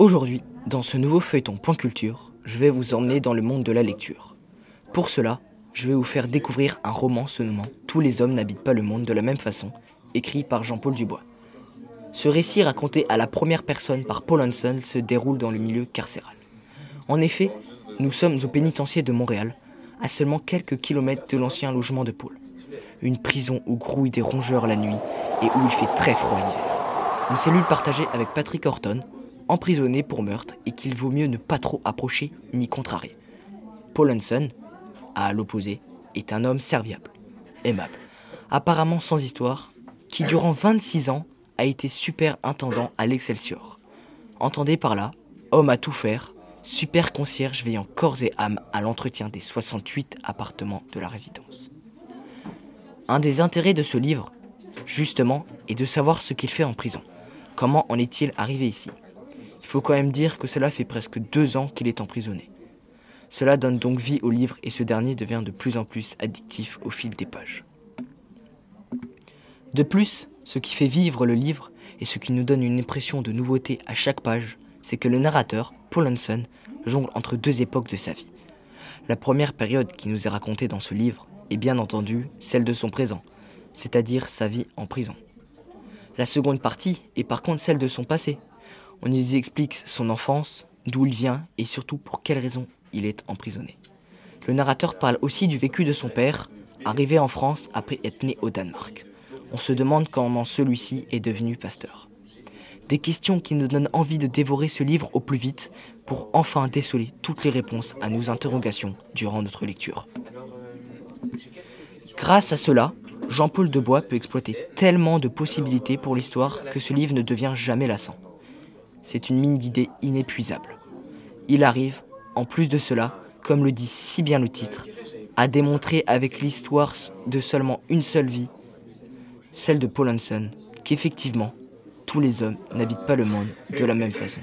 Aujourd'hui, dans ce nouveau feuilleton Point Culture, je vais vous emmener dans le monde de la lecture. Pour cela, je vais vous faire découvrir un roman se nommant Tous les hommes n'habitent pas le monde de la même façon, écrit par Jean-Paul Dubois. Ce récit raconté à la première personne par Paul Hanson se déroule dans le milieu carcéral. En effet, nous sommes au pénitencier de Montréal, à seulement quelques kilomètres de l'ancien logement de Paul. Une prison où grouillent des rongeurs la nuit et où il fait très froid l'hiver. Une cellule partagée avec Patrick Horton, emprisonné pour meurtre et qu'il vaut mieux ne pas trop approcher ni contrarier. Paul Hanson, à l'opposé, est un homme serviable, aimable, apparemment sans histoire, qui durant 26 ans a été super intendant à l'Excelsior. Entendez par là, homme à tout faire, super concierge veillant corps et âme à l'entretien des 68 appartements de la résidence. Un des intérêts de ce livre, justement, est de savoir ce qu'il fait en prison. Comment en est-il arrivé ici? Faut quand même dire que cela fait presque deux ans qu'il est emprisonné. Cela donne donc vie au livre et ce dernier devient de plus en plus addictif au fil des pages. De plus, ce qui fait vivre le livre et ce qui nous donne une impression de nouveauté à chaque page, c'est que le narrateur, Paul Hanson, jongle entre deux époques de sa vie. La première période qui nous est racontée dans ce livre est bien entendu celle de son présent, c'est-à-dire sa vie en prison. La seconde partie est par contre celle de son passé. On y explique son enfance, d'où il vient et surtout pour quelles raisons il est emprisonné. Le narrateur parle aussi du vécu de son père, arrivé en France après être né au Danemark. On se demande comment celui-ci est devenu pasteur. Des questions qui nous donnent envie de dévorer ce livre au plus vite pour enfin déceler toutes les réponses à nos interrogations durant notre lecture. Grâce à cela, Jean-Paul Debois peut exploiter tellement de possibilités pour l'histoire que ce livre ne devient jamais lassant. C'est une mine d'idées inépuisable. Il arrive, en plus de cela, comme le dit si bien le titre, à démontrer avec l'histoire de seulement une seule vie, celle de Paul Hanson, qu'effectivement, tous les hommes n'habitent pas le monde de la même façon.